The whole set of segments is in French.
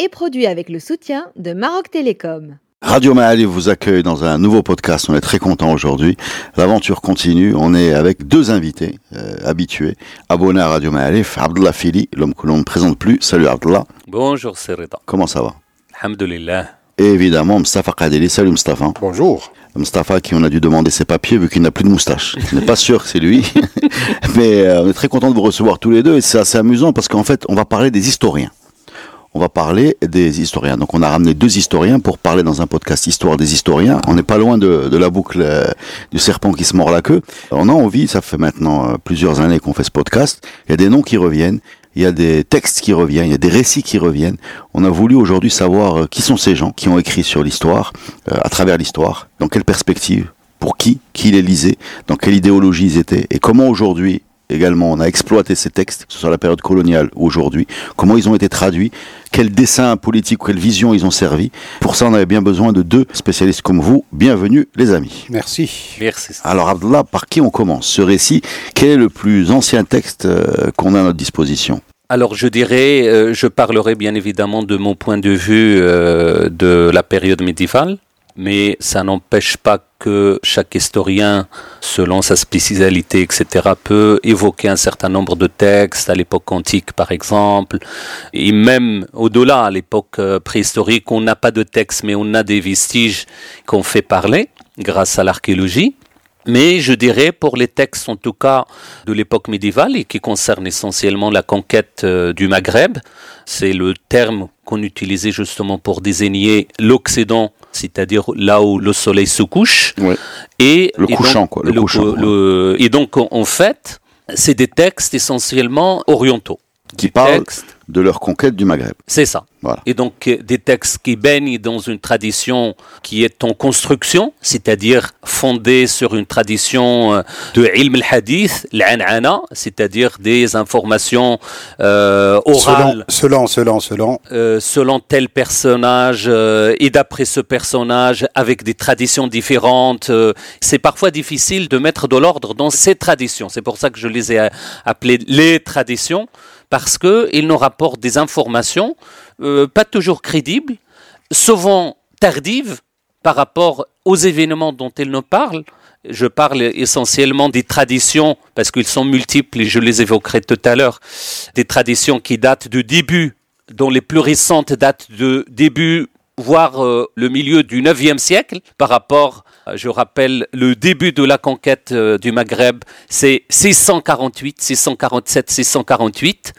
est produit avec le soutien de Maroc Télécom. Radio Ma'alif vous accueille dans un nouveau podcast. On est très content aujourd'hui. L'aventure continue. On est avec deux invités euh, habitués, abonnés à Radio Ma'alif. Abdullah Fili, l'homme que l'on ne présente plus. Salut Abdullah. Bonjour, c'est Reda. Comment ça va? Alhamdulillah. Et évidemment, Mustafa Kadeli. Salut Mustafa. Bonjour. Mustafa qui on a dû demander ses papiers vu qu'il n'a plus de moustache. Je n'est pas sûr que c'est lui. Mais euh, on est très content de vous recevoir tous les deux et c'est assez amusant parce qu'en fait, on va parler des historiens. On va parler des historiens. Donc on a ramené deux historiens pour parler dans un podcast Histoire des historiens. On n'est pas loin de, de la boucle euh, du serpent qui se mord la queue. On a envie, ça fait maintenant euh, plusieurs années qu'on fait ce podcast, il y a des noms qui reviennent, il y a des textes qui reviennent, il y a des récits qui reviennent. On a voulu aujourd'hui savoir euh, qui sont ces gens qui ont écrit sur l'histoire, à travers l'histoire, dans quelle perspective, pour qui, qui les lisait, dans quelle idéologie ils étaient, et comment aujourd'hui également on a exploité ces textes, que ce soit la période coloniale ou aujourd'hui, comment ils ont été traduits, quel dessin politique, quelle vision ils ont servi. Pour ça, on avait bien besoin de deux spécialistes comme vous. Bienvenue les amis. Merci. Merci. Alors Abdallah, par qui on commence Ce récit, quel est le plus ancien texte euh, qu'on a à notre disposition? Alors je dirais, euh, je parlerai bien évidemment de mon point de vue euh, de la période médiévale, mais ça n'empêche pas que chaque historien, selon sa spécialité, etc., peut évoquer un certain nombre de textes à l'époque antique, par exemple, et même au-delà, à l'époque euh, préhistorique, on n'a pas de texte, mais on a des vestiges qu'on fait parler grâce à l'archéologie. Mais je dirais pour les textes en tout cas de l'époque médiévale et qui concernent essentiellement la conquête euh, du Maghreb, c'est le terme qu'on utilisait justement pour désigner l'Occident, c'est-à-dire là où le soleil se couche. Ouais. Et, Le et couchant, donc, quoi, le couchant, ouais. et donc en, fait, c'est des textes essentiellement orientaux. Qui parlent textes- de leur conquête du Maghreb. c'est ça. Voilà. Et donc euh, des textes qui baignent dans une tradition qui est en construction, c'est-à-dire fondée sur une tradition euh, de ilm al-hadith, l'an'ana, c'est-à-dire des informations euh, orales Selon, selon, selon, selon. euh, selon tel personnage euh, et d'après ce personnage avec des traditions différentes. euh, c'est parfois difficile de mettre de l'ordre dans ces traditions. C'est pour ça que je les ai appelées les traditions parce que ils nous rapportent des informations euh, pas toujours crédibles, souvent tardives par rapport aux événements dont elles nous parlent. Je parle essentiellement des traditions, parce qu'ils sont multiples et je les évoquerai tout à l'heure, des traditions qui datent du début, dont les plus récentes datent de début, voire euh, le milieu du 9e siècle, par rapport, je rappelle, le début de la conquête euh, du Maghreb, c'est 648, 647, 648.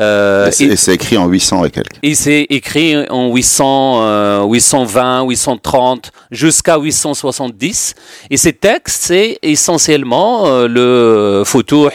Euh, et c'est- écrit en 800 et quelques. et c'est écrit en 800, euh, 820, 830 jusqu'à 870. Et ces textes, c'est essentiellement euh, le Futuh,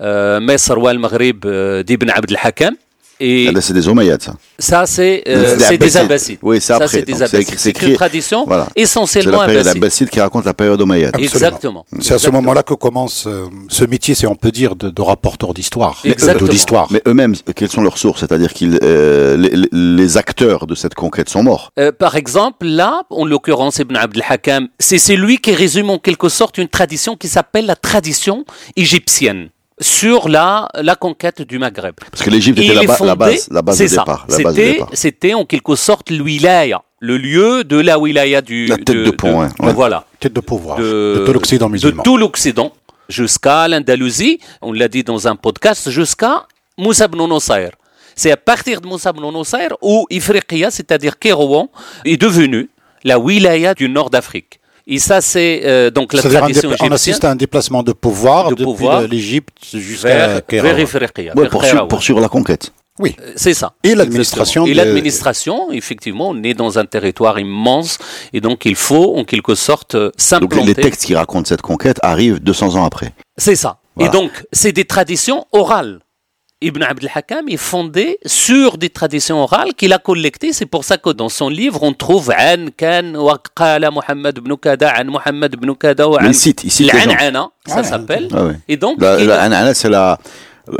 euh, Mesr wal Maghrib euh, d'Ibn Abd al-Hakam. Et Ah, ben, c'est des Omeyyades, ça. ça, c'est euh, C'est c'est des des Abbassides. Abbassides. Oui, c'est Ça, après. c'est c'est écrit- c'est C'est une tradition Voilà. C'est essentiellement la période abbasside. abbasside qui raconte la période Omeyyade. Absolument. Exactement. C'est à ce moment-là que commence euh, ce métier, si on peut dire, de, de rapporteur d'histoire, de- Exactement. de l'histoire. Mais eux-mêmes, quelles sont leurs sources? C'est-à-dire que les, les- les acteurs de cette conquête sont morts. Euh, par exemple, là, en l'occurrence, Ibn Abd al-Hakam, c'est c'est lui qui résume en quelque sorte une tradition qui s'appelle la tradition égyptienne sur la, la conquête du Maghreb. Parce que l'Égypte était la, ba- la fondé- base, la base de départ. La base de C'était, départ. c'était en quelque sorte l'wilaya, le lieu de la wilaya du... La tête de pont, ouais, ouais. Voilà. Tête de pouvoir De, de, tout l'Occident de musulman. tout l'Occident, jusqu'à l'Andalousie, on l'a dit dans un podcast, jusqu'à Moussa ibn Nusayr. C'est à partir de Moussa ibn Nusayr où Ifriqiya, c'est-à-dire Kérouan, est devenu la wilaya du nord d'Afrique. Et ça, c'est euh, donc la tradition dépla- on égyptienne assiste à un déplacement de pouvoir De depuis l'Égypte jusqu'à. Ouais, pour, suivre, Kérawa. pour suivre la conquête. Oui. Euh, C'est ça. Et l'administration. Et de- l'administration, effectivement, on est dans un territoire immense et donc il faut en quelque sorte euh, Donc les s'implanter. textes qui racontent cette conquête arrivent 200 ans après. C'est ça. Voilà. Et donc, c'est des traditions orales. Ibn Abd al-Hakam est fondé sur des traditions orales qu'il a collectées. C'est pour ça que dans son livre, on trouve An Kan wa Qala Muhammad ibn Kada, An Muhammad ibn Kada An il cite, il cite. L'An'ana, ça Ah, s'appelle. Ah ouais. Et donc, La, il- la- Anana, c'est la,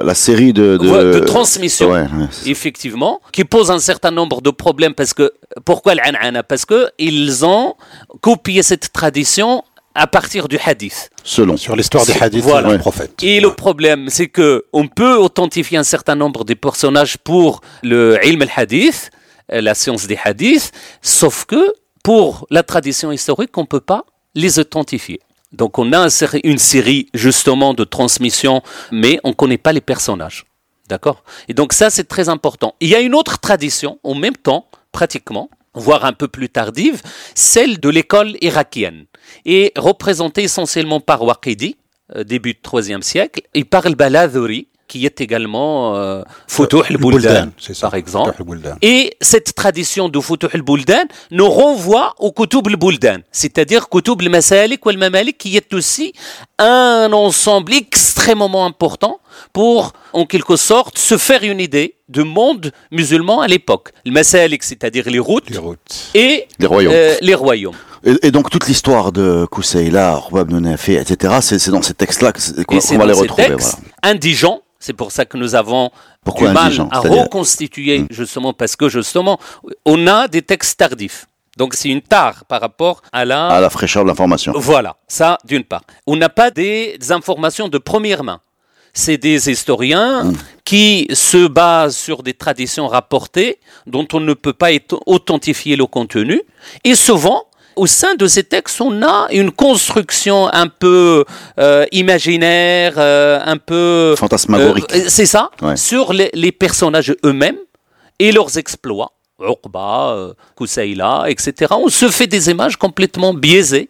la série de, de, Ouais, de transmission. Ouais, ouais, c'est- effectivement, qui pose un certain nombre de problèmes parce que pourquoi l'an'ana? Parce que ils ont copié cette tradition à partir du hadith. selon. Sur l'histoire des hadiths Voilà. du prophète. Et le problème, c'est que on peut authentifier un certain nombre de personnages pour le ilm al-hadith, la science des hadiths, sauf que pour la tradition historique, on peut pas les authentifier. Donc on a une série justement de transmission, mais on connaît pas les personnages. D'accord? Et donc ça, c'est très important. Il y a une autre tradition, en même temps, pratiquement, voire un peu plus tardive, celle de l'école irakienne, et représentée essentiellement par Waqidi, euh, début du IIIe siècle, et par le Baladhuri, qui est également euh, Futuh al-Buldan, par exemple. Et cette tradition de Futuh al-Buldan nous renvoie au Kutub al-Buldan, c'est-à-dire Kutub al-Masalik ou al-Mamalik, qui est aussi un ensemble extrêmement important pour, en quelque sorte, se faire une idée du monde musulman à l'époque. Le Masalik, c'est-à-dire les routes, Les routes. et Les royaumes. euh, les royaumes. Et, et donc toute l'histoire de Kousseïla, Robab Nunafé, etc., c'est c'est dans ces textes-là que c'est- qu'on va les retrouver. textes Voilà. indigents. C'est pour ça que nous avons Pourquoi du mal à reconstituer, justement, parce que justement, on a des textes tardifs. Donc c'est une tare par rapport à la... À la fraîcheur de l'information. Voilà, ça d'une part. On n'a pas des, des informations de première main. C'est des historiens Mm. qui se basent sur des traditions rapportées dont on ne peut pas authentifier le contenu. Et souvent, au sein de ces textes, on a une construction un peu euh, imaginaire, euh, un peu... Fantasmagorique. Euh, c'est ça, Ouais. sur les, les personnages eux-mêmes et leurs exploits. Euh, Koussaïla, etc. On se fait des images complètement biaisées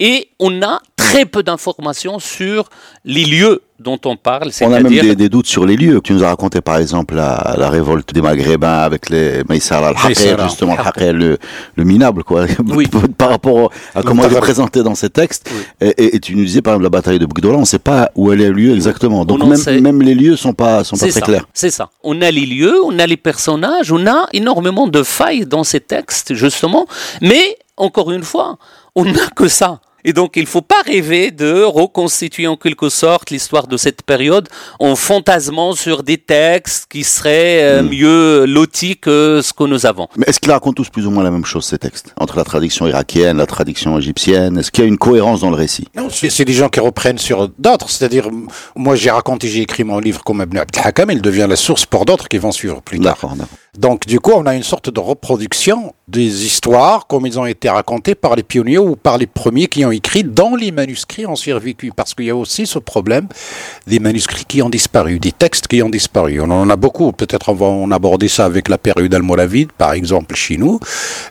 et on a très peu d'informations sur les lieux dont on parle, On a même des, des doutes sur les lieux. Tu nous as raconté par exemple la, la révolte des Maghrébins avec les Maïsara Maïsara. justement al le, le minable, quoi. Oui. par rapport à comment il est présenté dans ces textes. Et, et- et tu nous disais par exemple la bataille de Bugdola, on ne sait pas où elle est lieu exactement. Donc même, sait. même les lieux sont pas sont pas très ça, clairs. c'est ça. On a les lieux, on a les personnages, on a énormément de failles dans ces textes, justement. Mais, encore une fois, on n'a que ça. Et donc, il ne faut pas rêver de reconstituer en quelque sorte l'histoire de cette période en fantasmant sur des textes qui seraient euh, Hmm. mieux lotis que ce que nous avons. Mais est-ce qu'ils racontent tous plus ou moins la même chose ces textes entre la tradition irakienne, la tradition égyptienne? Est-ce qu'il y a une cohérence dans le récit? Non, c'est des gens qui reprennent sur d'autres. C'est-à-dire, moi, j'ai raconté, j'ai écrit mon livre comme Ibn Abd al-Hakam, il devient la source pour d'autres qui vont suivre plus tard. Donc, du coup, on a une sorte de reproduction des histoires comme ils ont été racontées par les pionniers ou par les premiers qui ont écrit dans les manuscrits ont survécu. Parce qu'il y a aussi ce problème des manuscrits qui ont disparu, des textes qui ont disparu. On en a beaucoup. Peut-être on va en aborder ça avec la période almoravide, par exemple, chez nous.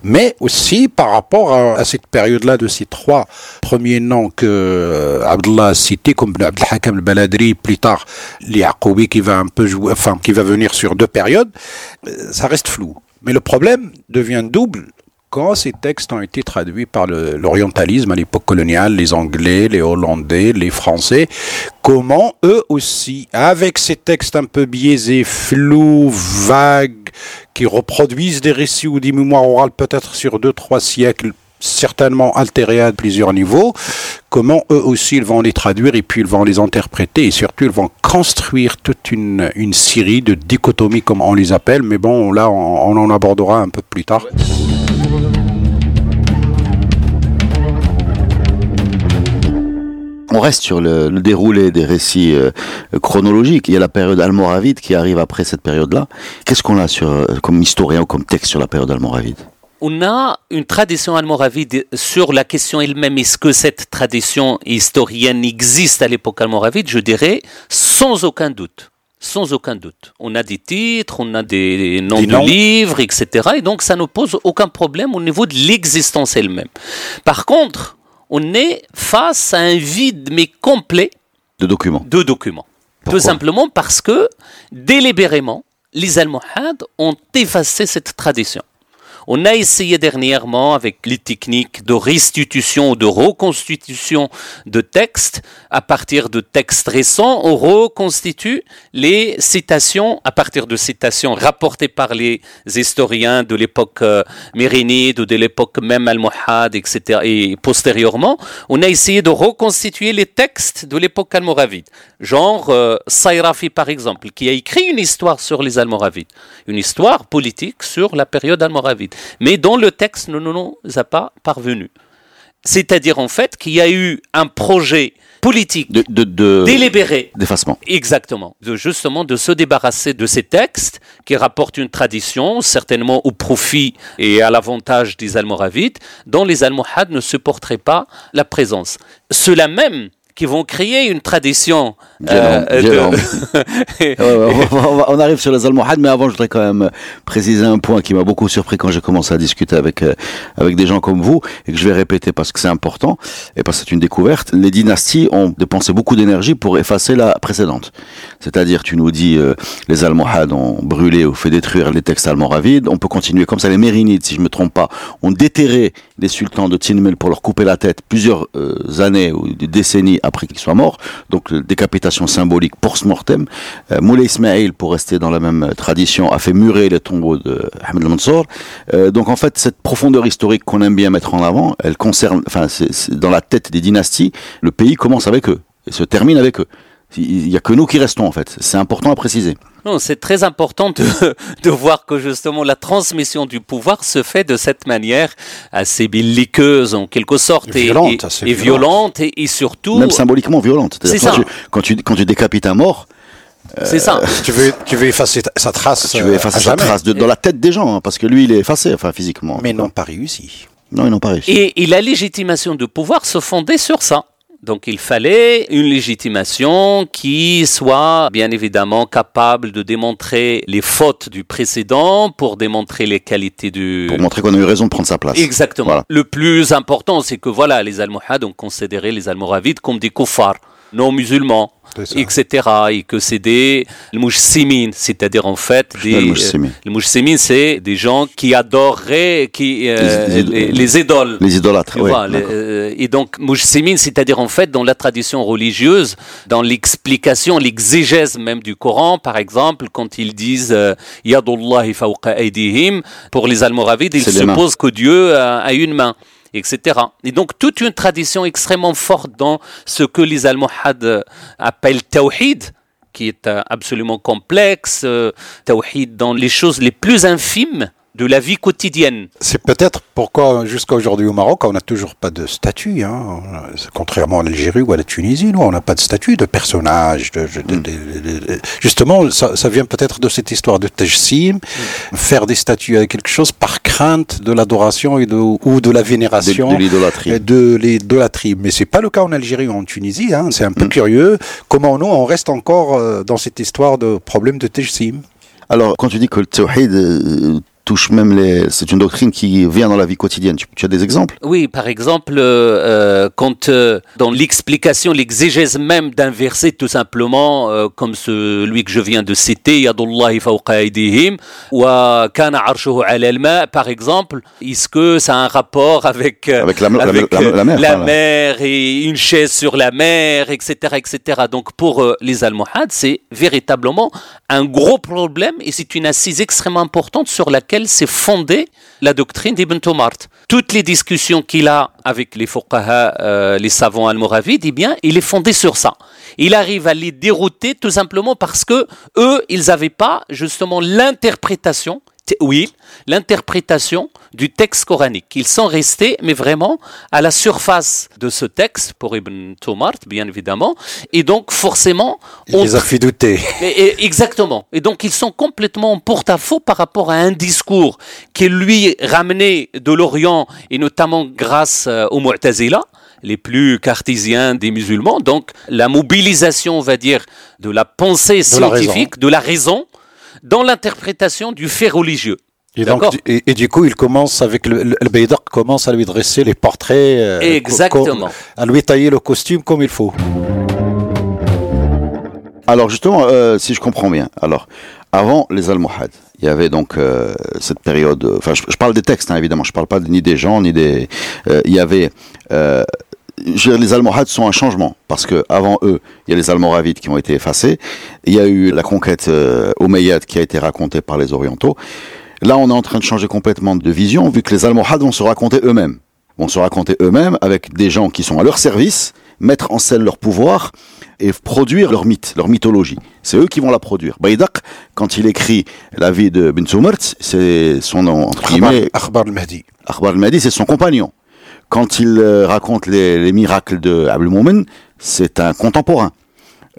Mais aussi par rapport à, cette période-là de ces trois premiers noms que euh, Abdullah a cités, comme Ibn Abd al-Hakam al-Baladri, plus tard, l'Yaqoubi qui va un peu enfin, qui va venir sur deux périodes, euh, ça reste flou. Mais le problème devient double quand ces textes ont été traduits par l'orientalisme à l'époque coloniale, les Anglais, les Hollandais, les Français, comment eux aussi, avec ces textes un peu biaisés, flous, vagues, qui reproduisent des récits ou des mémoires orales peut-être sur deux, trois siècles, certainement altérés à plusieurs niveaux, comment eux aussi ils vont les traduire et puis ils vont les interpréter et surtout ils vont construire toute une, série de dichotomies comme on les appelle, mais bon là on en abordera un peu plus tard. On reste sur le, le déroulé des récits euh, chronologiques. Il y a la période almoravide qui arrive après cette période-là. Qu'est-ce qu'on a sur, euh, comme historien ou comme texte sur la période almoravide? On a une tradition almoravide sur la question elle-même. Est-ce que cette tradition historienne existe à l'époque almoravide? Je dirais sans aucun doute. Sans aucun doute. On a des titres, on a des noms Des de noms. livres, etc. Et donc ça ne pose aucun problème au niveau de l'existence elle-même. Par contre, on est face à un vide mais complet de documents de documents. Pourquoi? Tout simplement parce que, délibérément, les Almohades ont effacé cette tradition. On a essayé dernièrement avec les techniques de restitution ou de reconstitution de textes. À partir de textes récents, on reconstitue les citations à partir de citations rapportées par les historiens de l'époque euh, ou de l'époque même almohade, etc. Et postérieurement, on a essayé de reconstituer les textes de l'époque almoravide. Genre euh, Sayrafi par exemple, qui a écrit une histoire sur les almoravides. Une histoire politique sur la période almoravide. Mais dont le texte ne nous a pas parvenu. C'est-à-dire en fait qu'il y a eu un projet politique De, de, de- délibéré d'effacement. Exactement. De justement de se débarrasser de ces textes qui rapportent une tradition, certainement au profit et à l'avantage des Almoravides, dont les Almohades ne supporteraient pas la présence. Ceux-là même qui vont créer une tradition Euh, on, arrive sur les Almohades, mais avant, je voudrais quand même préciser un point qui m'a beaucoup surpris quand j'ai commencé à discuter avec euh, avec des gens comme vous et que je vais répéter parce que c'est important et parce que c'est une découverte. Les dynasties ont dépensé beaucoup d'énergie pour effacer la précédente. C'est-à-dire, tu nous dis, euh, les Almohades ont brûlé ou fait détruire les textes almoravides. On peut continuer comme ça. Les Mérinides, si je me trompe pas, ont déterré les sultans de Tinmel pour leur couper la tête plusieurs euh, années ou des décennies après qu'ils soient morts. Donc, euh, symbolique post-mortem. Euh, Moulay Ismail, pour rester dans la même euh, tradition, a fait murer les tombeaux de Ahmed al-Mansour. Euh, donc, en fait, cette profondeur historique qu'on aime bien mettre en avant, elle concerne, enfin, c'est dans la tête des dynasties, le pays commence avec eux et se termine avec eux. Il y a que nous qui restons, en fait. C'est important à préciser. Non, c'est très important de, de voir que justement la transmission du pouvoir se fait de cette manière assez belliqueuse en quelque sorte et, Violente, et- assez et violente. violente et, et surtout Même symboliquement violente. C'est-à-dire C'est Quand, ça. tu, quand, tu, quand tu décapites un mort, c'est ça. Tu veux, tu veux effacer ta- sa trace. tu euh, veux effacer à sa jamais. trace de- dans la tête des gens, hein, parce que lui, il est effacé, enfin, physiquement. Mais non, pas réussi. Non, ils n'ont pas réussi. Et, et la légitimation du pouvoir se fondait sur ça. Donc il fallait une légitimation qui soit bien évidemment capable de démontrer les fautes du précédent pour démontrer les qualités du... Pour montrer qu'on a eu raison de prendre sa place. Exactement. Voilà. Le plus important, c'est que voilà, les Almohades ont considéré les Almoravides comme des kuffars, non musulmans, etc. Et que c'est des mouchsimines, c'est-à-dire en fait des... les mouchsimines, c'est des gens qui adoreraient qui, euh, Les- les, les- les idoles. Les idolâtres, vois, les- d'accord. euh, et donc, mujsimin, c'est-à-dire en fait dans la tradition religieuse, dans l'explication, l'exégèse même du Coran, par exemple, quand ils disent euh, Yadullahi fawqa aydihim, pour les Almoravides, ils supposent que Dieu a, a une main etc. Et donc toute une tradition extrêmement forte dans ce que les Almohades euh, appellent tawhid, qui est euh, absolument complexe, euh, tawhid dans les choses les plus infimes de la vie quotidienne. C'est peut-être pourquoi jusqu'à aujourd'hui au Maroc, on n'a toujours pas de statut. Hein. Contrairement à l'Algérie ou à la Tunisie, nous, on n'a pas de statut de personnage. De, de- de- de- de- justement, ça, ça vient peut-être de cette histoire de tajsim, faire des statues avec quelque chose par crainte de l'adoration et de, ou de la vénération. de l'idolâtrie. de l'idolâtrie. Mais c'est pas le cas en Algérie ou en Tunisie. Hein. C'est un peu curieux. Comment nous, on reste encore euh, dans cette histoire de problème de tajsim Alors, quand tu dis que le tawhid euh, touche même les... C'est une doctrine qui vient dans la vie quotidienne. Tu, tu as des exemples? Oui, par exemple, euh, euh, quand euh, dans l'explication, l'exégèse même d'un verset, tout simplement, euh, comme celui que je viens de citer, Yadullahi fawqa aydihim, wa kana arshuhu al-ma, par exemple, est-ce que ça a un rapport avec Avec la- avec, la- la mer, enfin, la- mer et une chaise sur la mer, etc., etc. Donc pour les Almohades, c'est véritablement un gros problème et c'est une assise extrêmement importante sur laquelle s'est fondée la doctrine d'Ibn Tomart. Toutes les discussions qu'il a avec les fuqaha, euh, les savants almoravides, eh bien, il est fondé sur ça. Il arrive à les dérouter tout simplement parce que eux, ils n'avaient pas justement l'interprétation oui, l'interprétation du texte coranique. Ils sont restés, mais vraiment, à la surface de ce texte, pour Ibn Tomart, bien évidemment, et donc forcément, on les a fait douter. exactement. Et donc, ils sont complètement en porte-à-faux par rapport à un discours qui est lui ramené de l'Orient et notamment grâce euh, aux Mu'tazila, les plus cartésiens des musulmans. Donc, la mobilisation, on va dire, de la pensée De la raison. scientifique, de la raison, dans l'interprétation du fait religieux. Et, donc, et, et du coup, il commence avec le, le, le Baydar commence à lui dresser les portraits, euh, Exactement. à lui tailler le costume comme il faut. Alors justement, euh, si je comprends bien, alors avant les Almohades, il y avait donc euh, cette période. Enfin, je, je parle des textes, hein, évidemment. Je parle pas ni des gens ni des. euh, il y avait. Je veux dire, les Almohades sont un changement parce que avant eux, il y a les Almoravides qui ont été effacés. Il y a eu la conquête euh, omeyyade qui a été racontée par les Orientaux. Là, on est en train de changer complètement de vision vu que les Almohades vont se raconter eux-mêmes. Vont se raconter eux-mêmes avec des gens qui sont à leur service, mettre en scène leur pouvoir et produire leur mythe, leur mythologie. C'est eux qui vont la produire. Baïdak, quand il écrit la vie de Ben c'est son nom, entre guillemets, Akhbar al-Mahdi. Akhbar al-Mahdi, c'est son compagnon. Quand il euh, raconte les, les miracles de Moumen, c'est un contemporain.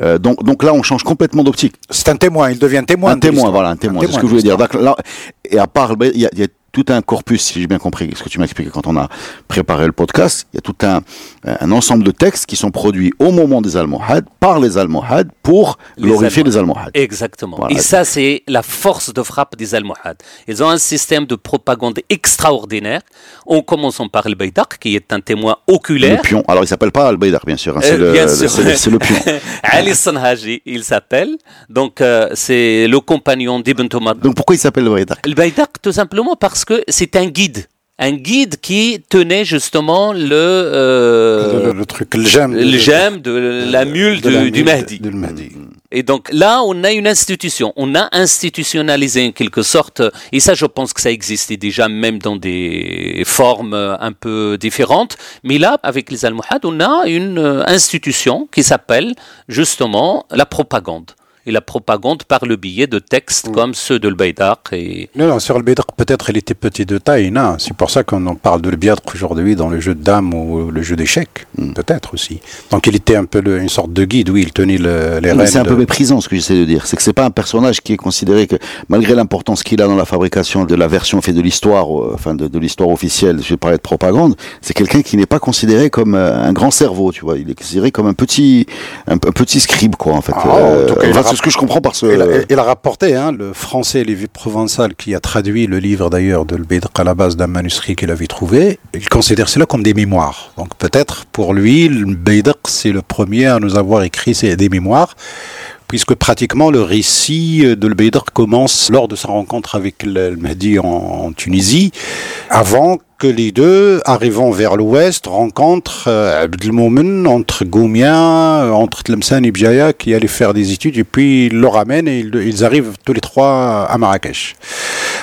Euh, donc, donc là, on change complètement d'optique. C'est un témoin, il devient témoin. Un témoin, voilà, un témoin. C'est ce que je voulais dire. là, et à part, ben, il y a, il y a tout un corpus, si j'ai bien compris ce que tu m'as expliqué quand on a préparé le podcast. Il y a tout un, un ensemble de textes qui sont produits au moment des Almohades, par les Almohades, pour glorifier les Almohades. Exactement. Voilà. Et ça, c'est la force de frappe des Almohades. Ils ont un système de propagande extraordinaire, en commençant par le Baïdak, qui est un témoin Le oculaire. pion. Alors, il s'appelle pas Al-Baydar, bien sûr. hein, c'est Euh, le, bien le- sûr. c'est le- c'est le pion. Ali Sanhaji, il s'appelle. Donc, euh, c'est le compagnon d'Ibn Tomar. Donc, pourquoi il s'appelle Al-Baydar Le Baïdak, tout simplement parce que c'est un guide. Un guide qui tenait justement le, euh, le, le truc, le gemme. de- le gemme de la mule de la du, du mule Mahdi. de- de Mahdi. Et donc là, on a une institution, on a institutionnalisé en quelque sorte, et ça je pense que ça existait déjà même dans des formes euh, un peu différentes, mais là, avec les Almohades, on a une euh, institution qui s'appelle justement la propagande. Et la propagande par le biais de textes comme ceux de et Non, non, sur le Bédr, peut-être il était petit de taille, non. C'est pour ça qu'on en parle de Bédr aujourd'hui dans le jeu de dames ou le jeu d'échecs. Hmm. Peut-être aussi. Donc il était un peu le- une sorte de guide, oui, il tenait le- les rênes. c'est un peu méprisant ce que j'essaie de dire. C'est que c'est pas un personnage qui est considéré que, malgré l'importance qu'il a dans la fabrication de la version faite de l'histoire, euh, enfin de, de l'histoire officielle, je vais parler de propagande, c'est quelqu'un qui n'est pas considéré comme euh, un grand cerveau, tu vois. Il est considéré comme un petit, un, un petit scribe, quoi, en fait. Ah, en tout cas, il c'est ce que je comprends par ce. Il a, rapporté, hein, le français Lévi Provençal, qui a traduit le livre d'ailleurs de Bédr à la base d'un manuscrit qu'il avait trouvé, il considère cela comme des mémoires. Donc peut-être pour lui, le Bédr, c'est le premier à nous avoir écrit des mémoires, puisque pratiquement le récit de le Bédr commence lors de sa rencontre avec le Mahdi en Tunisie, avant que les deux, arrivant vers l'ouest, rencontrent euh, Abdelmoumen entre Goumia, euh, entre Tlemcen et Bjaya, qui allaient faire des études, et puis ils le ramènent et ils, arrivent tous les trois à Marrakech.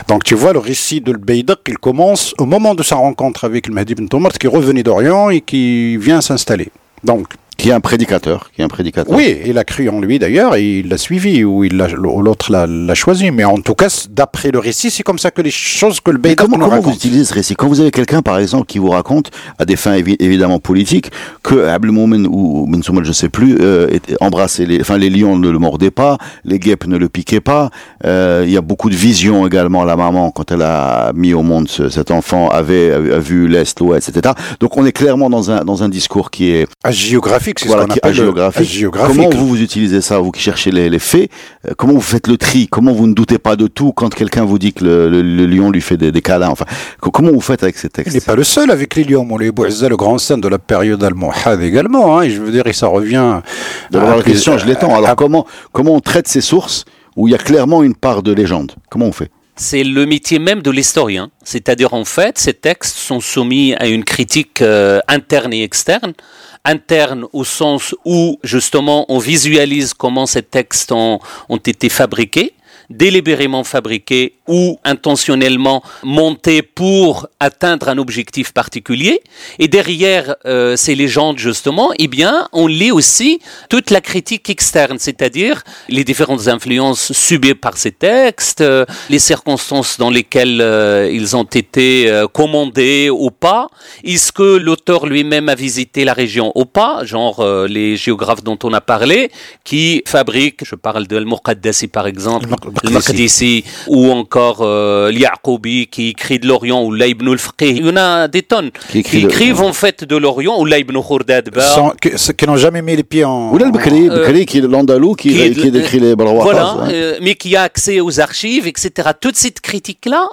Donc tu vois, le récit de Beydaq, il commence au moment de sa rencontre avec le Mahdi ibn Tomart, qui revenait d'Orient et qui vient s'installer. Donc, Qui est un prédicateur, qui est un prédicateur. oui, il a cru en lui d'ailleurs et il l'a suivi ou il l'a- ou l'autre l'a l'a choisi. Mais en tout cas, d'après le récit, c'est comme ça que les choses que le comment, nous comment vous utilisez ce récit? Quand vous avez quelqu'un, par exemple, qui vous raconte, à des fins évi- évidemment politiques, que Abdelmoumen ou Ben Soumal, je sais plus, euh, embrassait les, enfin les lions ne le mordaient pas, les guêpes ne le piquaient pas. Euh, Il y a beaucoup de visions également. La maman, quand elle a mis au monde ce- cet enfant, avait a, vu l'est, l'ouest, etc. Donc on est clairement dans un dans un discours qui est Géographique, c'est voilà, ce qu'on qui est appelle le- hagiographique. hagiographique. Comment vous vous utilisez ça Vous qui cherchez les, les faits, euh, comment vous faites le tri Comment vous ne doutez pas de tout quand quelqu'un vous dit que le, le- le lion lui fait des, des câlins Enfin, co- comment vous faites avec ces Il n'est textes pas le seul avec les lions. Moulay Bouazza, le grand saint de la période almohade également. Hein, et je veux dire, et ça revient. À la question, je l'étends. Alors, à- comment, comment on traite ces sources où il y a clairement une part de légende? Comment on fait? C'est le métier même de l'historien. C'est-à-dire, en fait, ces textes sont soumis à une critique euh, interne et externe. Interne au sens où, justement, on visualise comment ces textes ont, été fabriqués délibérément fabriqués ou intentionnellement montés pour atteindre un objectif particulier. Et derrière euh, ces légendes, justement, eh bien, on lit aussi toute la critique externe, c'est-à-dire les différentes influences subies par ces textes, euh, les circonstances dans lesquelles euh, ils ont été euh, commandés ou pas. Est-ce que l'auteur lui-même a visité la région ou pas Genre euh, les géographes dont on a parlé, qui fabriquent, je parle de Al-Muqaddasi par exemple, Al-Maqdisi, ou encore euh, Al-Yaqoubi qui écrit de l'Orient, ou Laibn al-Faqih. Il y en a des tonnes Qui qui, écrit de- écrivent en fait de l'Orient, ou Laibn Khourdad. sans- que- ceux qui n'ont jamais mis les pieds en. Ou Bekri, euh, qui est l'andalou qui, qui décrit les Balrois. Voilà, euh, mais qui a accès aux archives, etc. Toute cette critique-là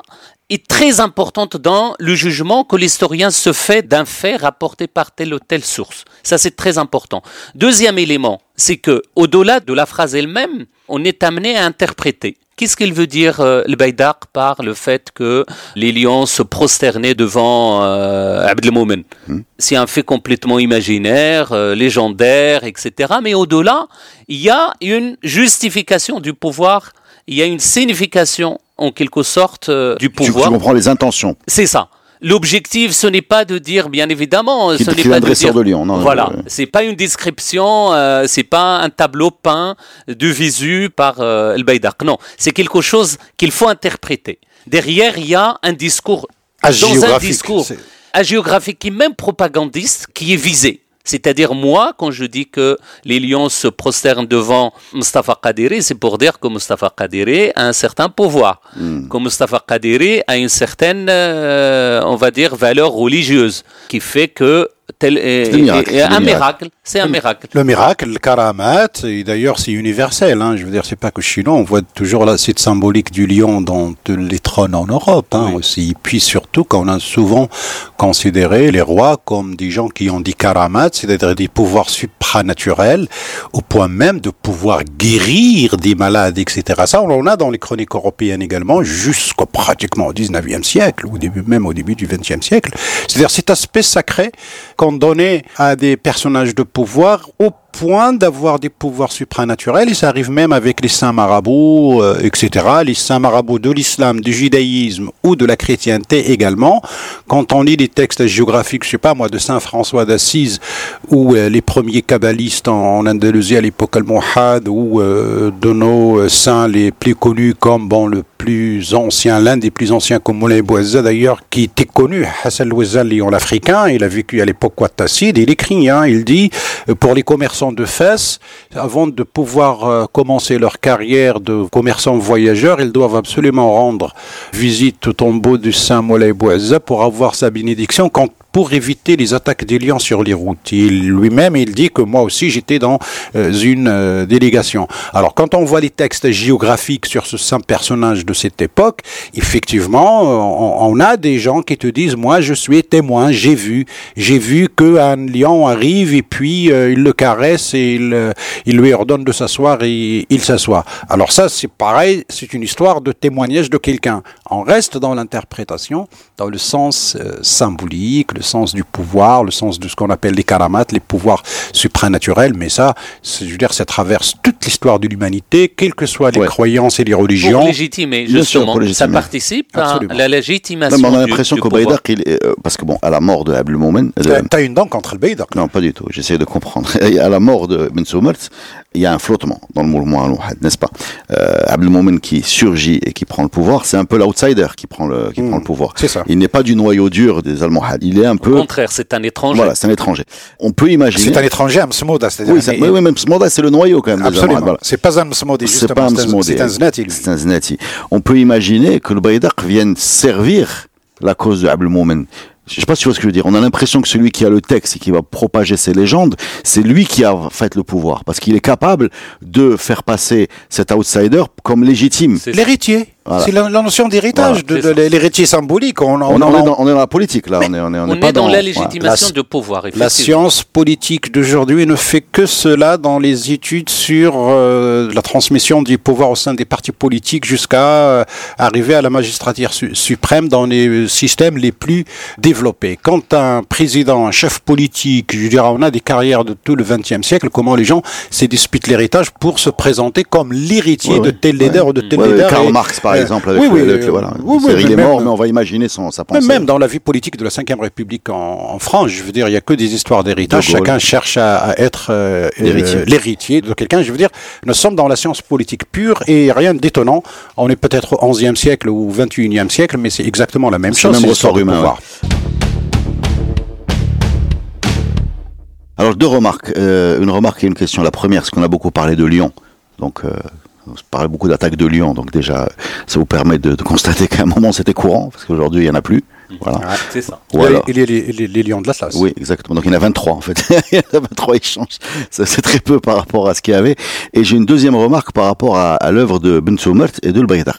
est très importante dans le jugement que l'historien se fait d'un fait rapporté par telle ou telle source. Ça, c'est très important. Deuxième élément, c'est que, au-delà de la phrase elle-même, on est amené à interpréter. Qu'est-ce qu'il veut dire euh, le Baïdak par le fait que les lions se prosternaient devant euh, Abdelmoumen hmm. C'est un fait complètement imaginaire, euh, légendaire, etc. Mais au-delà, il y a une justification du pouvoir, il y a une signification en quelque sorte euh, du pouvoir. Tu, comprends les intentions. C'est ça. L'objectif, ce n'est pas de dire, bien évidemment, ce n'est pas de dire. de Lyon, non, voilà, euh, c'est pas une description, euh, c'est pas un tableau peint de visu par euh, El Baïdak. Non, c'est quelque chose qu'il faut interpréter. Derrière, il y a un discours, dans un discours géographique qui est même propagandiste, qui est visé. C'est-à-dire moi, quand je dis que les lions se prosternent devant Mustafa Kadiri, c'est pour dire que Mustafa Kadiri a un certain pouvoir, mm. que Mustafa Kadiri a une certaine, euh, on va dire, valeur religieuse, qui fait que tel un miracle. C'est un miracle. Le miracle, le karamat, et d'ailleurs c'est universel. Hein, je veux dire, c'est pas que chez nous, on voit toujours là cette symbolique du lion dans les trônes en Europe hein, aussi. Puis surtout qu'on a souvent considéré les rois comme des gens qui ont dit karamat, c'est-à-dire des pouvoirs supranaturels, au point même de pouvoir guérir des malades, etc. Ça, on en a dans les chroniques européennes également, jusqu'au pratiquement au 19e siècle, ou début, même au début du 20e siècle. C'est-à-dire cet aspect sacré qu'on à des personnages de pouvoir au point d'avoir des pouvoirs supranaturels et ça arrive même avec les saints marabouts, euh, etc. Les saints marabouts de l'islam, du judaïsme ou de la chrétienté également. Quand on lit les textes géographiques, je sais pas moi, de saint François d'Assise ou euh, les premiers kabbalistes en, Andalousie à l'époque al-Muhad ou euh, de nos saints les plus connus comme bon le plus ancien, l'un des plus anciens comme Moulay Bouazza d'ailleurs, qui était connu, Hassan Louazza, Lyon l'Africain, il a vécu à l'époque Ouattacide, il écrit, hein, il dit, pour les commerçants de fesses, avant de pouvoir euh, commencer leur carrière de commerçants voyageurs, ils doivent absolument rendre visite au tombeau du Saint Molay pour avoir sa bénédiction quand pour éviter les attaques des lions sur les routes. Il lui-même, il dit que moi aussi j'étais dans euh, une euh, délégation. Alors quand on voit les textes géographiques sur ce saint personnage de cette époque, effectivement, euh, on, a des gens qui te disent moi je suis témoin, j'ai vu, j'ai vu que un lion arrive et puis il le caresse et il, lui ordonne de s'asseoir et il s'assoit. Alors ça c'est pareil, c'est une histoire de témoignage de quelqu'un. On reste dans l'interprétation, dans le sens symbolique, sens du pouvoir, le sens de ce qu'on appelle les karamates, les pouvoirs supranaturels, mais ça, je veux dire, ça traverse toute l'histoire de l'humanité, quelles que soient les croyances et les religions. Pour légitimer, justement, ça participe à la légitimation On a l'impression qu'au Baïdak, euh, parce que bon, à la mort de Abdel Moumen... Euh, T'as une dent contre le Baïdak Non, pas du tout, j'essaie de comprendre. à la mort de Ben il y a un flottement dans le mouvement al n'est-ce pas? Euh, Abdelmoumen qui surgit et qui prend le pouvoir, c'est un peu l'outsider qui prend le qui prend le hmm. pouvoir. C'est ça. Il n'est pas du noyau dur des Almohades, il est un peu Au contraire, c'est un étranger. Voilà, c'est un étranger. On peut imaginer C'est un étranger à Msmoda, c'est-à-dire Oui, mais... oui, même Msmoda, c'est le noyau quand même Absolument. Voilà. C'est pas un Msmodi, c'est pas un C'est un Znati. C'est un Znati. On peut imaginer que le Baïdak vienne servir la cause de Abdelmoumen je sais pas si tu vois ce que je veux dire. On a l'impression que celui qui a le texte et qui va propager ces légendes, c'est lui qui a fait le pouvoir, parce qu'il est capable de faire passer cet outsider comme légitime. L'héritier. C'est la, notion d'héritage, de, l'héritier symbolique. On, on, est dans, la politique, là. on est, on est, pas dans, la légitimation de pouvoir. La science politique d'aujourd'hui ne fait que cela dans les études sur euh, la transmission du pouvoir au sein des partis politiques jusqu'à euh, arriver à la magistrature suprême dans les systèmes les plus développés. Quand un président, un chef politique, je dirais, on a des carrières de tout le XXe siècle, comment les gens se disputent l'héritage pour se présenter comme l'héritier de tel leader ou de tel leader. Karl Marx, par par exemple. Avec oui, oui, le, voilà. il est mort, mais on va imaginer son, sa pensée. Même dans la vie politique de la Ve République en, France, je veux dire, il n'y a que des histoires d'héritage. Chacun cherche à, être euh, euh, l'héritier de quelqu'un. Je veux dire, nous sommes dans la science politique pure et rien d'étonnant. On est peut-être au XIe siècle ou XXIe siècle, mais c'est exactement la même chose. C'est le même ressort humain. Alors deux remarques, euh, une remarque et une question. La première, c'est qu'on a beaucoup parlé de Lyon, donc on se parle beaucoup d'attaques de lions, donc déjà, ça vous permet de, constater qu'à un moment c'était courant, parce qu'aujourd'hui il n'y en a plus. Voilà. Ouais. C'est ça. Ou alors- Et les, les- les- les lions de l'Atlas. Oui, exactement. Donc il y en a 23 en fait. il y en a 23 échanges. Ça, C'est très peu par rapport à ce qu'il y avait. Et j'ai une deuxième remarque par rapport à, à l'œuvre de Ben Soumert et de Le Baydar.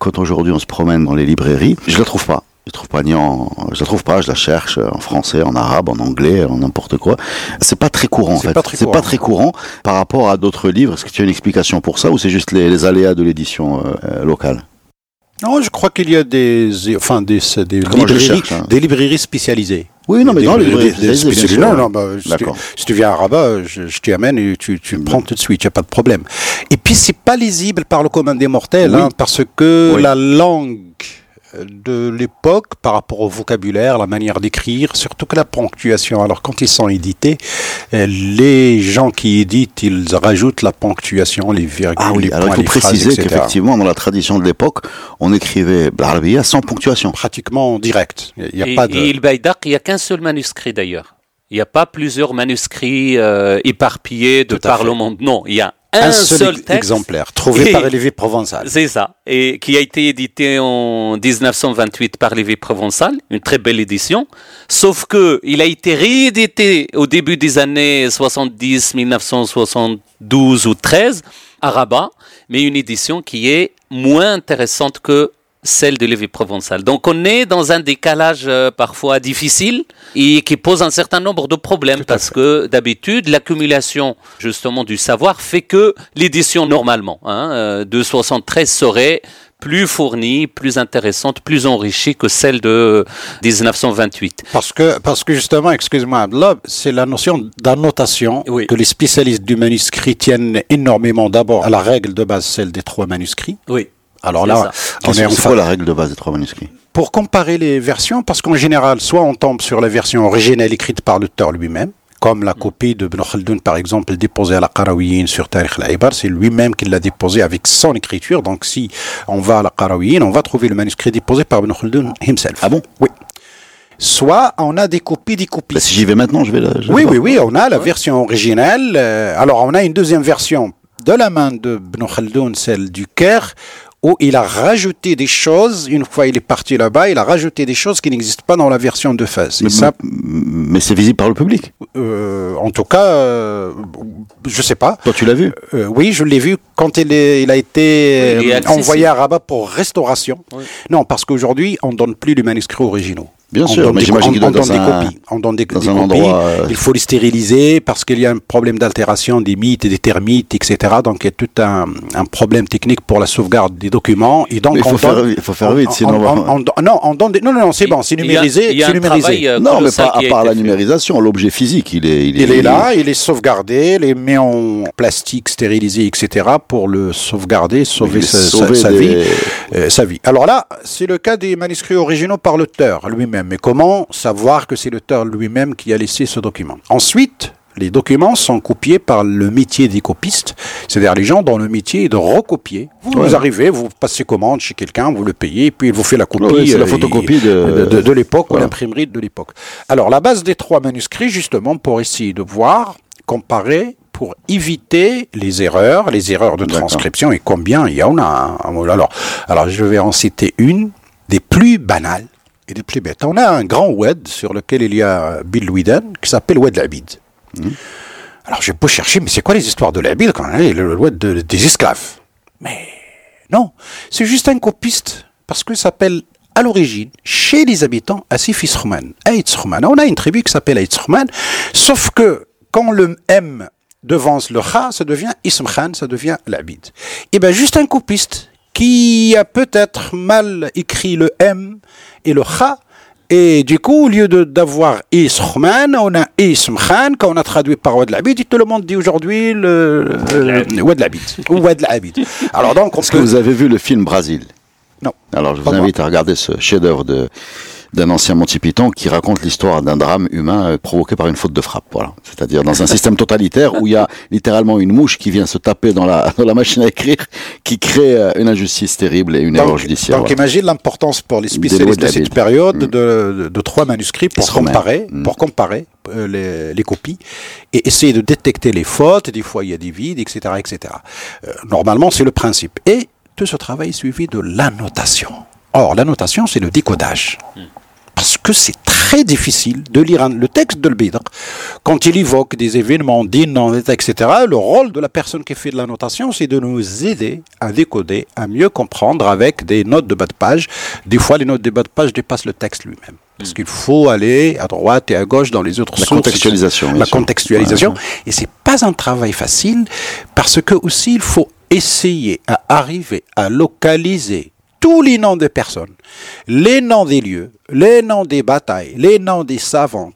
Quand aujourd'hui on se promène dans les librairies, je la trouve pas. Je trouve pas ni en, je la trouve pas, je la cherche en français, en arabe, en anglais, en n'importe quoi. C'est pas très courant en fait. C'est pas très courant par rapport à d'autres livres. Est-ce que tu as une explication pour ça ou c'est juste les, les aléas de l'édition euh, euh, locale? Non, je crois qu'il y a des, enfin, des, librairies, cherche, hein? des librairies spécialisées. Oui, non, mais dans les spécialisées. Non, non, bah, si, tu, si tu viens à Rabat, je, je t'y amène et tu, tu prends tout de suite, il n'y a pas de problème. Et puis, c'est pas lisible par le commun des mortels, Oui. hein, parce que Oui. la langue de l'époque par rapport au vocabulaire, la manière d'écrire, surtout que la ponctuation. Alors quand ils sont édités, euh, les gens qui éditent, ils rajoutent la ponctuation, les virgules, Ah oui, les alors il faut préciser qu'effectivement, dans la tradition de l'époque, on écrivait l'arabiya sans ponctuation. Pratiquement direct. Il n'y a et, pas de... et il n'y a qu'un seul manuscrit d'ailleurs. Il n'y a pas plusieurs manuscrits euh, éparpillés de par fait. le monde. Non, il y a un, un seul, texte. exemplaire, trouvé Et- par Lévi Provençal. C'est ça. Et qui a été édité en 1928 par Lévi Provençal, une très belle édition. Sauf que il a été réédité au début des années 70, 1972 ou 13 à Rabat, mais une édition qui est moins intéressante que celle de Lévi Provençal. Donc on est dans un décalage euh, parfois difficile et qui pose un certain nombre de problèmes parce que d'habitude l'accumulation justement du savoir fait que l'édition normalement hein, euh, de 73 serait plus fournie, plus intéressante, plus enrichie que celle de 1928. Parce que, parce que justement, excuse-moi, Abdallah, c'est la notion d'annotation Oui. que les spécialistes du manuscrit tiennent énormément d'abord à la règle de base, celle des trois manuscrits. Oui. Alors là, ça. on est en c'est fa- quoi la règle de base des trois manuscrits pour comparer les versions, parce qu'en général, soit on tombe sur la version originelle écrite par l'auteur lui-même, comme la copie de Ibn Khaldoun, par exemple, déposée à la Qarawiyyin sur Tarikh al-Ibar, c'est lui-même qui l'a déposé avec son écriture. Donc, si on va à la Qarawiyyin, on va trouver le manuscrit déposé par Ibn Khaldoun himself. Ah bon? Oui. Soit on a des copies des copies. Bah, Si j'y vais maintenant, je vais la. je Oui, oui, oui, on a la version originale. euh, alors, on a une deuxième version de la main de Ibn Khaldoun, celle du Caire, où il a rajouté des choses. Une fois il est parti là-bas, il a rajouté des choses qui n'existent pas dans la version de face. Et Mais, ça, mais c'est visible par le public. euh, en tout cas, euh, je sais pas. Toi, tu l'as vu Euh, oui, je l'ai vu quand il, est- il a été il envoyé à Rabat pour restauration. Oui. Non, parce qu'aujourd'hui, on donne plus les manuscrits originaux. Bien on sûr, mais j'imagine on- qu'il doit dans un- copies. On donne des, dans des un copies. endroit, euh, Il faut les stériliser parce qu'il y a un problème d'altération des mythes et des termites, etc. Donc il y a tout un, un problème technique pour la sauvegarde des documents. Et donc Mais il faut on faire donne- vite, il faut faire on- vite, on- sinon on va- on- on- non, on donne des- non, non, non, c'est bon, c'est Il y a- numérisé. il y a c'est un numérisé. travail, euh, Non, mais pas à part la numérisation, l'objet physique, il est. Il est là, il est sauvegardé, il est mis en plastique, stérilisé, etc. pour le sauvegarder, sauver Il est sa, des- vie. euh, sa vie. Alors là, c'est le cas des manuscrits originaux par l'auteur lui-même. Mais comment savoir que c'est l'auteur lui-même qui a laissé ce document? Ensuite, les documents sont copiés par le métier des copistes, c'est-à-dire les gens dont le métier est de recopier. Vous, Ouais. vous arrivez, vous passez commande chez quelqu'un, vous le payez, et puis il vous fait la copie. Ouais, c'est la euh, photocopie de- de, de- de l'époque ou l'imprimerie de l'époque. Alors, la base des trois manuscrits, justement, pour essayer de voir, comparer, pour éviter les erreurs, les erreurs de transcription, et combien il y en a. hein. Alors, alors, je vais en citer une des plus banales et bêtes. On a un grand wed sur lequel il y a Bill Whedon qui s'appelle Wed Labid. Alors, je peux chercher, mais c'est quoi les histoires de l'Abid quand même, le, wed de- des esclaves? Mais non, c'est juste un copiste, parce que s'appelle à l'origine, chez les habitants, à Itzroman. On a une tribu qui s'appelle Itzroman, sauf que quand le M devance le Kha, ça devient Ism Khan, ça devient l'Abid. Et bien, juste un copiste qui a peut-être mal écrit le M et le Kha, et du coup, au lieu de- d'avoir Isroman, on a Ism Khan, quand on a traduit par Wad l'Abid, et tout le monde dit aujourd'hui le, le Wad l'Abid, ou Wad l'Abid. Alors donc, on Est-ce que vous avez vu le film Brasil? Non. Alors, je vous invite à regarder ce chef-d'œuvre de d'un ancien Monty Python qui raconte l'histoire d'un drame humain euh, provoqué par une faute de frappe. Voilà. C'est-à-dire dans un système totalitaire où il y a littéralement une mouche qui vient se taper dans la, dans la machine à écrire, qui crée euh, une injustice terrible et une erreur Donc, judiciaire. donc voilà. imagine l'importance pour les spécialistes de cette période Mm. de, de- de trois manuscrits pour comparer, Mm. pour comparer euh, les, les copies et essayer de détecter les fautes. Des fois, il y a des vides, etc., etc. Euh, normalement, c'est le principe. Et tout ce travail est suivi de l'annotation. Or, l'annotation, c'est le décodage. Parce que c'est très difficile de lire le texte de l'Bidr quand il évoque des événements dignes, etc. Le rôle de la personne qui fait de la notation, c'est de nous aider à décoder, à mieux comprendre avec des notes de bas de page. Des fois, les notes de bas de page dépassent le texte lui-même. Parce qu'il faut aller à droite et à gauche dans les autres la sources. Contextualisation, la contextualisation. Et c'est pas un travail facile parce que aussi il faut essayer à arriver à localiser tous les noms des personnes, les noms des lieux, les noms des batailles, les noms des savants,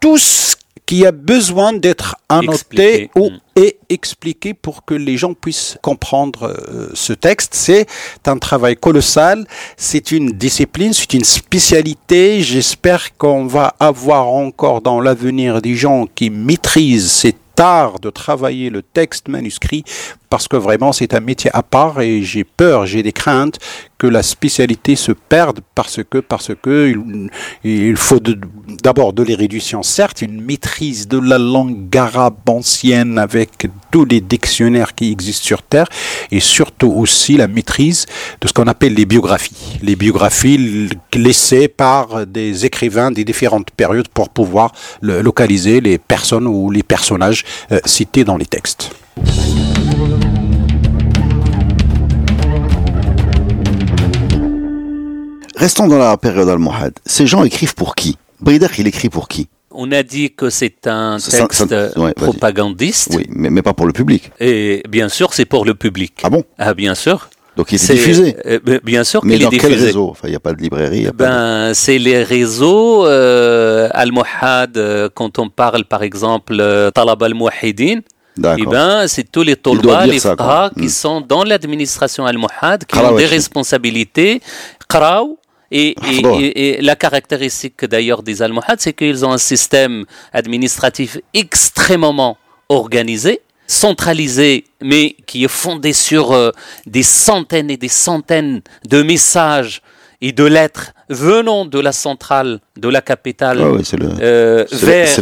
tout ce qui a besoin d'être annoté ou mm. et expliqué pour que les gens puissent comprendre euh, ce texte. C'est un travail colossal, c'est une discipline, c'est une spécialité. J'espère qu'on va avoir encore dans l'avenir des gens qui maîtrisent cet art de travailler le texte manuscrit parce que vraiment c'est un métier à part et j'ai peur, j'ai des craintes que la spécialité se perde parce que parce que il, faut d'abord de, l'érudition, certes, une maîtrise de la langue arabe ancienne avec tous les dictionnaires qui existent sur Terre et surtout aussi la maîtrise de ce qu'on appelle les biographies, les biographies laissées par des écrivains des différentes périodes pour pouvoir localiser les personnes ou les personnages euh, cités dans les textes. Restons dans la période almohade. Ces gens écrivent pour qui? Brider, il écrit pour qui? On a dit que c'est un texte propagandiste. Oui, mais, mais, pas pour le public. Et bien sûr, c'est pour le public. Ah bon? Ah bien sûr. Donc il est, diffusé. Euh, bien sûr Mais dans est quel réseau? Enfin, il n'y a pas de librairie. Ben, c'est les réseaux euh, al-Muhad. Euh, quand on parle, par exemple, Talab al-Muhidin. Eh ben, c'est tous les tolba, les frères qui hmm. sont dans l'administration al-Muhad, qui ont des responsabilités. Kraou, et, la caractéristique d'ailleurs des Almohades, c'est qu'ils ont un système administratif extrêmement organisé, centralisé, mais qui est fondé sur euh, des centaines et des centaines de messages et de lettres venant de la centrale, de la capitale, ah c'est euh,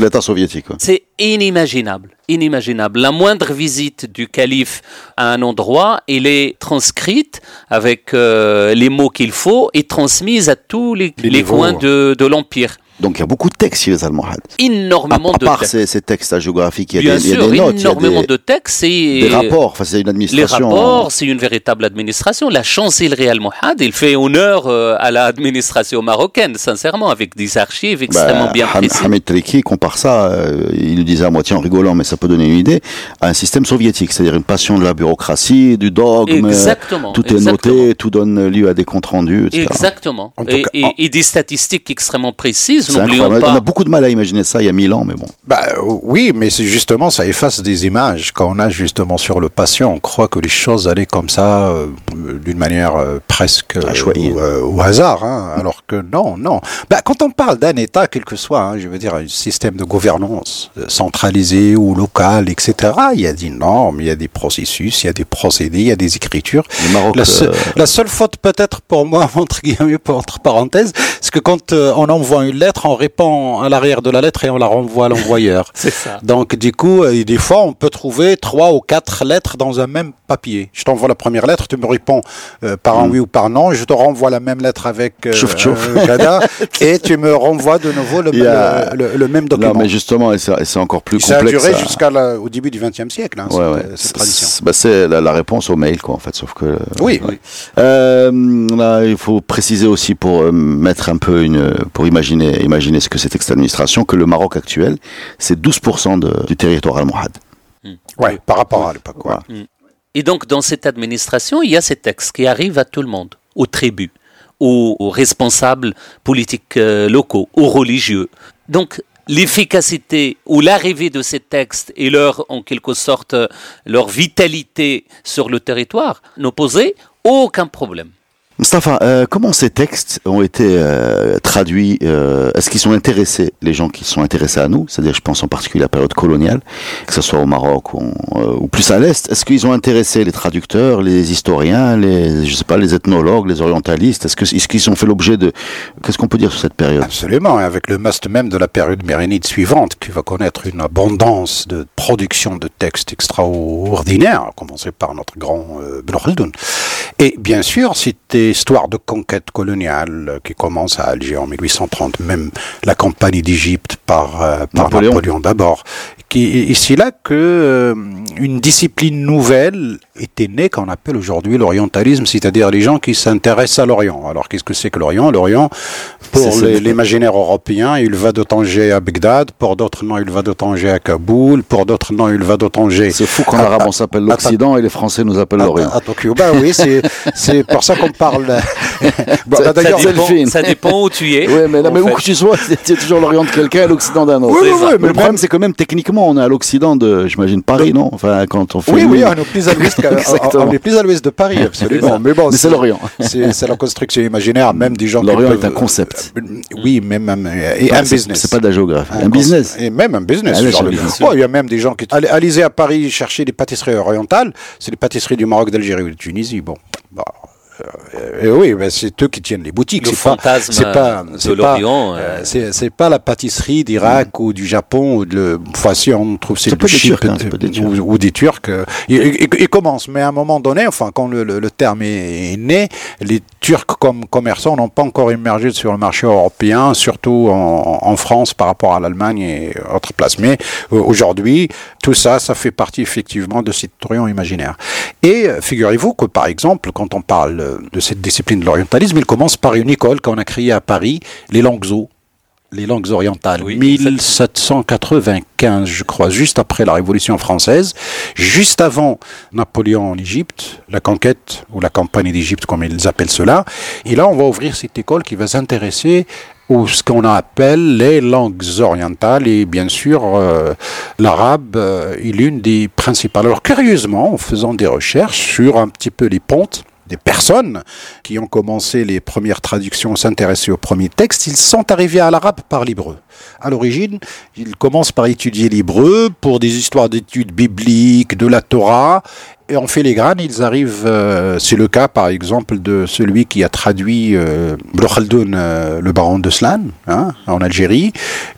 l'État soviétique. C'est inimaginable, inimaginable. La moindre visite du calife à un endroit, elle est transcrite avec euh, les mots qu'il faut et transmise à tous les, coins de l'empire. Donc il y a beaucoup de textes chez les Almohades. Énormément de textes. Ces, ces textes géographiques, il y a, des, il y a des énormément de textes. Et des rapports, enfin, c'est une administration. Les rapports, c'est une véritable administration. La chancellerie almohade, il fait honneur euh, à l'administration marocaine, sincèrement, avec des archives extrêmement bah, bien précises. Hamid Triki compare ça, euh, il nous disait à moitié en rigolant, mais ça peut donner une idée, à un système soviétique, c'est-à-dire une passion de la bureaucratie, du dogme. Exactement. Tout est noté, tout donne lieu à des comptes rendus, etc. Exactement. Et, et des statistiques extrêmement précises on a beaucoup de mal à imaginer ça il y a mille ans, mais bon. Bah, oui, mais c'est justement, ça efface des images. Quand on a justement sur le patient, on croit que les choses allaient comme ça, euh, d'une manière euh, presque euh, au hasard, hein, alors que non, non. Bah, quand on parle d'un État, quel que soit, hein, je veux dire, un système de gouvernance centralisé ou local, etc., il y a des normes, il y a des processus, il y a des procédés, il y a des écritures. la, la, seule faute peut-être pour moi, entre guillemets, entre parenthèses, c'est que quand on envoie une lettre, on répond à l'arrière de la lettre et on la renvoie à l'envoyeur. c'est ça. Donc du coup, euh, des fois, on peut trouver trois ou quatre lettres dans un même papier. Je t'envoie la première lettre, tu me réponds euh, par un mm. oui ou par non. Je te renvoie la même lettre avec euh, euh et tu me renvoies de nouveau le, le, même document. Non, mais justement, et c'est encore plus ça complexe. Ça a duré jusqu'au début du XXe siècle, hein, ouais, cette, tradition. Bah, c'est la, réponse au mail, quoi, en fait, sauf que. Oui. oui. Là, il faut préciser aussi pour mettre un peu une, pour imaginer, imaginer ce que c'est cette administration, que le Maroc actuel, c'est 12% du territoire almohade. Hmm. Oui, par rapport à l'époque. Hmm. Et donc, dans cette administration, il y a ces textes qui arrivent à tout le monde, aux tribus, aux, responsables politiques euh, locaux, aux religieux. Donc, l'efficacité ou l'arrivée de ces textes et leur, en quelque sorte, leur vitalité sur le territoire n'opposait aucun problème. Mustafa, euh, comment ces textes ont été euh, traduits euh, Est-ce qu'ils sont intéressés, les gens qui sont intéressés à nous? C'est-à-dire, je pense en particulier à la période coloniale, que ce soit au Maroc ou, plus à l'Est. Est-ce qu'ils ont intéressé les traducteurs, les historiens, les, je sais pas, les ethnologues, les orientalistes? Est-ce qu'ils est ont fait l'objet de... Qu'est-ce qu'on peut dire sur cette période? Absolument, avec le must même de la période mérénide suivante, qui va connaître une abondance de production de textes extraordinaires, à commencer par notre grand euh, Et bien sûr, c'était l'histoire de conquête coloniale qui commence à Alger en 1830, même la campagne d'Égypte par, euh, par Napoléon. Napoléon, d'abord. C'est là que euh, une discipline nouvelle était née qu'on appelle aujourd'hui l'orientalisme, c'est-à-dire les gens qui s'intéressent à l'Orient. Alors qu'est-ce que c'est que l'Orient? L'Orient, pour l'imaginaire européen, il va de Tanger à Bagdad, pour d'autres non, il va de Tanger à Kaboul, pour d'autres non, il va de Tanger C'est fou qu'en arabe on s'appelle l'Occident et les Français nous appellent à, l'Orient. à Tokyo. Bah oui, c'est c'est pour ça qu'on parle. Bon, Ça- bah, d'ailleurs, ça dépend, ça dépend où tu es. Oui, mais, là, en mais où que tu sois, c'est toujours l'Orient de quelqu'un et l'Occident d'un autre. Oui, oui, oui, Mais mais le problème, c'est que même techniquement, on est à l'Occident de, j'imagine, Paris, non? Enfin, quand on fait. Oui, oui, on est plus à l'ouest, de Paris, absolument. Mais bon, c'est l'Orient. C'est la construction imaginaire, même des gens. qui L'Orient est un concept. Euh, Oui, même un, et un c'est- business. C'est pas de la géographie. Un, business. Et même un business. Oh, il y a même des gens qui. Allez, allez à Paris chercher des pâtisseries orientales. C'est les pâtisseries du Maroc, d'Algérie ou de Tunisie. Bon. Euh, et oui, c'est eux qui tiennent les boutiques. Le C'est pas, fantasme pas, de l'Orient, euh, euh, c'est, pas la pâtisserie d'Irak ou du Japon ou de, enfin, si on trouve c'est du hein, ou, ou des Turcs. Ils, commencent, mais à un moment donné, enfin, quand le, le- le terme est, est né, les Turcs comme commerçants n'ont pas encore émergé sur le marché européen, surtout en, en France par rapport à l'Allemagne et autres places. Mais euh, aujourd'hui, tout ça, ça fait partie effectivement de cet Orient imaginaire. Et figurez-vous que par exemple, quand on parle de cette discipline de l'orientalisme, il commence par une école qu'on a créée à Paris, les Langzhou les langues orientales, Oui, 1795, je crois, juste après la Révolution française, juste avant Napoléon en Égypte, la conquête ou la campagne d'Égypte, comme ils appellent cela. Et là, on va ouvrir cette école qui va s'intéresser ou ce qu'on appelle les langues orientales et bien sûr euh, l'arabe euh, est l'une des principales. Alors curieusement, en faisant des recherches sur un petit peu les pontes des personnes qui ont commencé les premières traductions, s'intéresser aux premiers textes, ils sont arrivés à l'arabe par l'hébreu. À l'origine, ils commencent par étudier l'hébreu pour des histoires d'études bibliques, de la Torah, et en filigrane, ils arrivent, euh, c'est le cas par exemple de celui qui a traduit euh, euh, le baron de Slan, hein, en Algérie,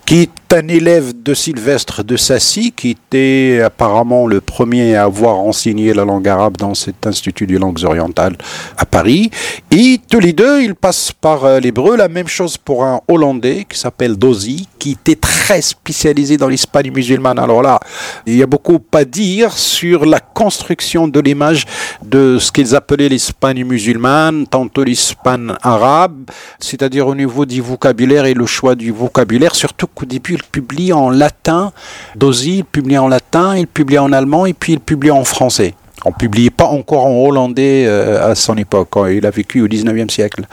qui est un élève de Sylvestre de Sassy, qui était apparemment le premier à avoir enseigné la langue arabe dans cet institut des langues orientales à Paris. Et tous les deux, ils passent par euh, l'hébreu. La même chose pour un Hollandais qui s'appelle Dozy, qui était très spécialisé dans l'Espagne musulmane. Alors là, il y a beaucoup à dire sur la construction de l'image de ce qu'ils appelaient l'Espagne musulmane, tantôt l'Espagne arabe, c'est-à-dire au niveau du vocabulaire et le choix du vocabulaire, surtout qu'au début, il publie en latin. Dozy, il publie en latin, il publie en allemand et puis il publie en français. On publiait pas encore en hollandais euh, à son époque, quand il a vécu au 19e siècle.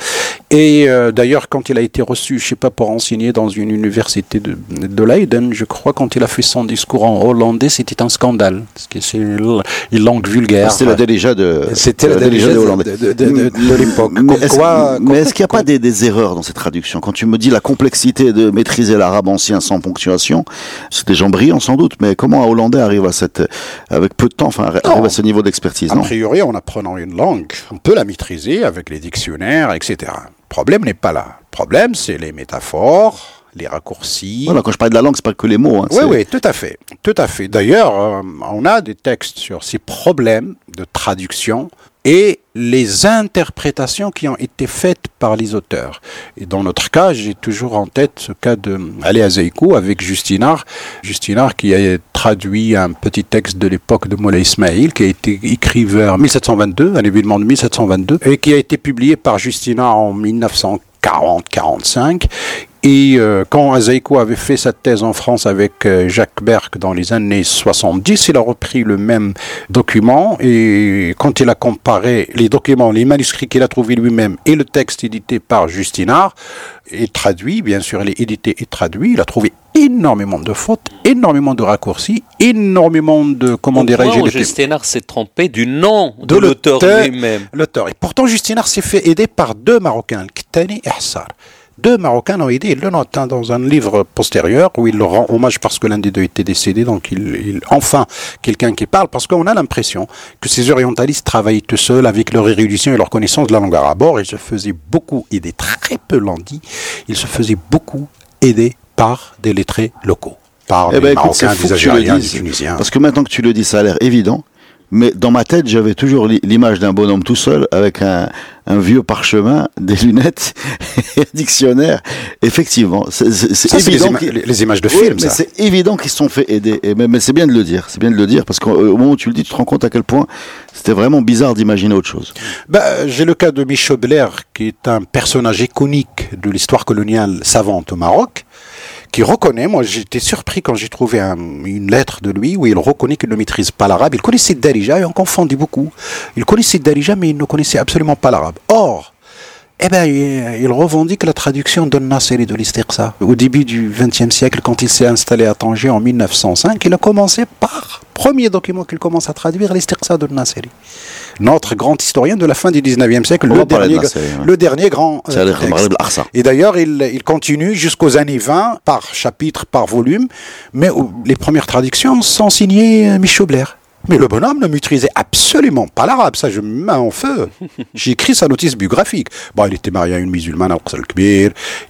Et euh, d'ailleurs, quand il a été reçu, je sais pas, pour enseigner dans une université de, de Leiden, je crois, quand il a fait son discours en hollandais, c'était un scandale. Parce que c'est une une langue vulgaire. C'était la déléja de. C'était la de- de- de- de- l'époque. Mais est-ce qu'il n'y a pas des, des erreurs dans cette traduction? Quand tu me dis la complexité de maîtriser l'arabe ancien sans ponctuation, c'est des gens brillants sans doute, mais comment un Hollandais arrive à cette, avec peu de temps, enfin, arrive à ce niveau d'expertise A priori, en apprenant une langue, on peut la maîtriser avec les dictionnaires, etc. Le problème n'est pas là. Le problème, c'est les métaphores, les raccourcis. Voilà, quand je parle de la langue, c'est pas que les mots. hein, Oui, oui, tout à fait. Tout à fait. D'ailleurs, euh, on a des textes sur ces problèmes de traduction et les interprétations qui ont été faites par les auteurs. Et dans notre cas, j'ai toujours en tête ce cas de Aléa Zeikou avec Justinard. Justinard qui a traduit un petit texte de l'époque de Moulay Ismail, qui a été écrit vers 1722, un événement de 1722, et qui a été publié par Justinard en 1940-45. Et euh, quand Azaïko avait fait sa thèse en France avec euh, Jacques Berck dans les années 70, il a repris le même document et quand il a comparé les documents, les manuscrits qu'il a trouvés lui-même et le texte édité par Justinard, et traduit, bien sûr, il est édité et traduit, il a trouvé énormément de fautes, énormément de raccourcis, énormément de, comment dirais-je, Justinard s'est trompé du nom de, l'auteur. lui-même l'auteur. Et pourtant, Justinard s'est fait aider par deux Marocains, Ktani et Hassar. Deux Marocains l'ont aidé, il le note hein, dans un livre postérieur où il leur rend hommage parce que l'un des deux était décédé, donc il, il- enfin quelqu'un qui parle, parce qu'on a l'impression que ces orientalistes travaillaient tout seuls avec leur érudition et leur connaissance de la langue arabe. Or, ils se faisaient beaucoup aider, très peu l'ont dit, ils se faisaient beaucoup aider par des lettrés locaux, par Eh des ben, écoute, c'est Marocains, des Algériens, des. Tunisiens. Parce que maintenant que tu le dis, ça a l'air évident. Mais dans ma tête, j'avais toujours l'image d'un bonhomme tout seul avec un, un vieux parchemin, des lunettes et un dictionnaire. Effectivement, c'est évident. Les, les, images de films, c'est évident qu'ils se sont fait aider. Et, mais, mais c'est bien de le dire. C'est bien de le dire parce qu'au moment où tu le dis, tu te rends compte à quel point c'était vraiment bizarre d'imaginer autre chose. Bah, J'ai le cas de Michel Blair, qui est un personnage iconique de l'histoire coloniale savante au Maroc qui reconnaît, moi j'étais surpris quand j'ai trouvé une lettre de lui où il reconnaît qu'il ne maîtrise pas l'arabe. Il connaissait Darija et on confondait beaucoup. Il connaissait Darija mais il ne connaissait absolument pas l'arabe. Or, eh ben, il, revendique la traduction de Nasser de l'Istiqsa. Au début du XXe siècle, quand il s'est installé à Tanger en 1905, il a commencé par, premier document qu'il commence à traduire, l'Istiqsa de Nasser notre grand historien de la fin du 19e siècle, le dernier, le dernier, grand euh, Et d'ailleurs, il, il, continue jusqu'aux années 20, par chapitre, par volume, mais les premières traductions sont signées euh, Michel Blair. Mais le bonhomme ne maîtrisait absolument pas l'arabe, ça je me mets en feu. J'ai écrit sa notice biographique. Bon, il était marié à une musulmane.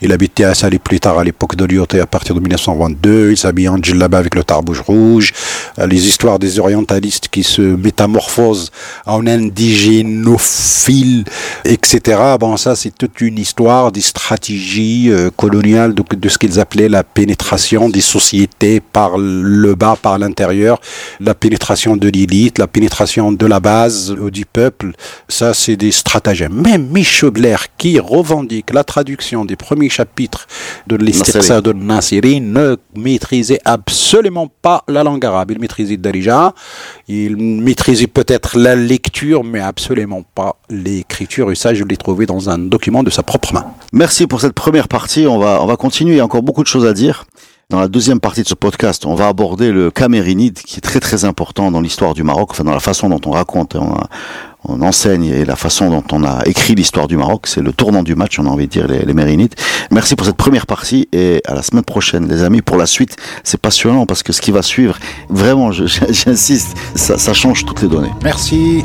Il habitait à Salé plus tard à l'époque de Lyoté à partir de 1922. Il s'habillait en djellaba avec le tarbouche rouge. Euh, les histoires des orientalistes qui se métamorphosent en indigénophiles, etc. Bon, ça c'est toute une histoire des stratégies euh, coloniales de, de ce qu'ils appelaient la pénétration des sociétés par le bas, par l'intérieur, la pénétration de l'élite, la pénétration de la base du peuple, ça c'est des stratagèmes. Même Michel Blair qui revendique la traduction des premiers chapitres de l'Istirsa de Nassiri ne maîtrisait absolument pas la langue arabe. Il maîtrisait Darija, il maîtrisait peut-être la lecture, mais absolument pas l'écriture. Et ça, je l'ai trouvé dans un document de sa propre main. Merci pour cette première partie. On va, on va continuer. Il y a encore beaucoup de choses à dire. Dans la deuxième partie de ce podcast, on va aborder le camérinide qui est très très important dans l'histoire du Maroc, enfin dans la façon dont on raconte, on, enseigne et la façon dont on a écrit l'histoire du Maroc. C'est le tournant du match, on a envie de dire, les, Mérinides. Merci pour cette première partie et à la semaine prochaine, les amis. Pour la suite, c'est passionnant parce que ce qui va suivre, vraiment, j'insiste, ça change toutes les données. Merci.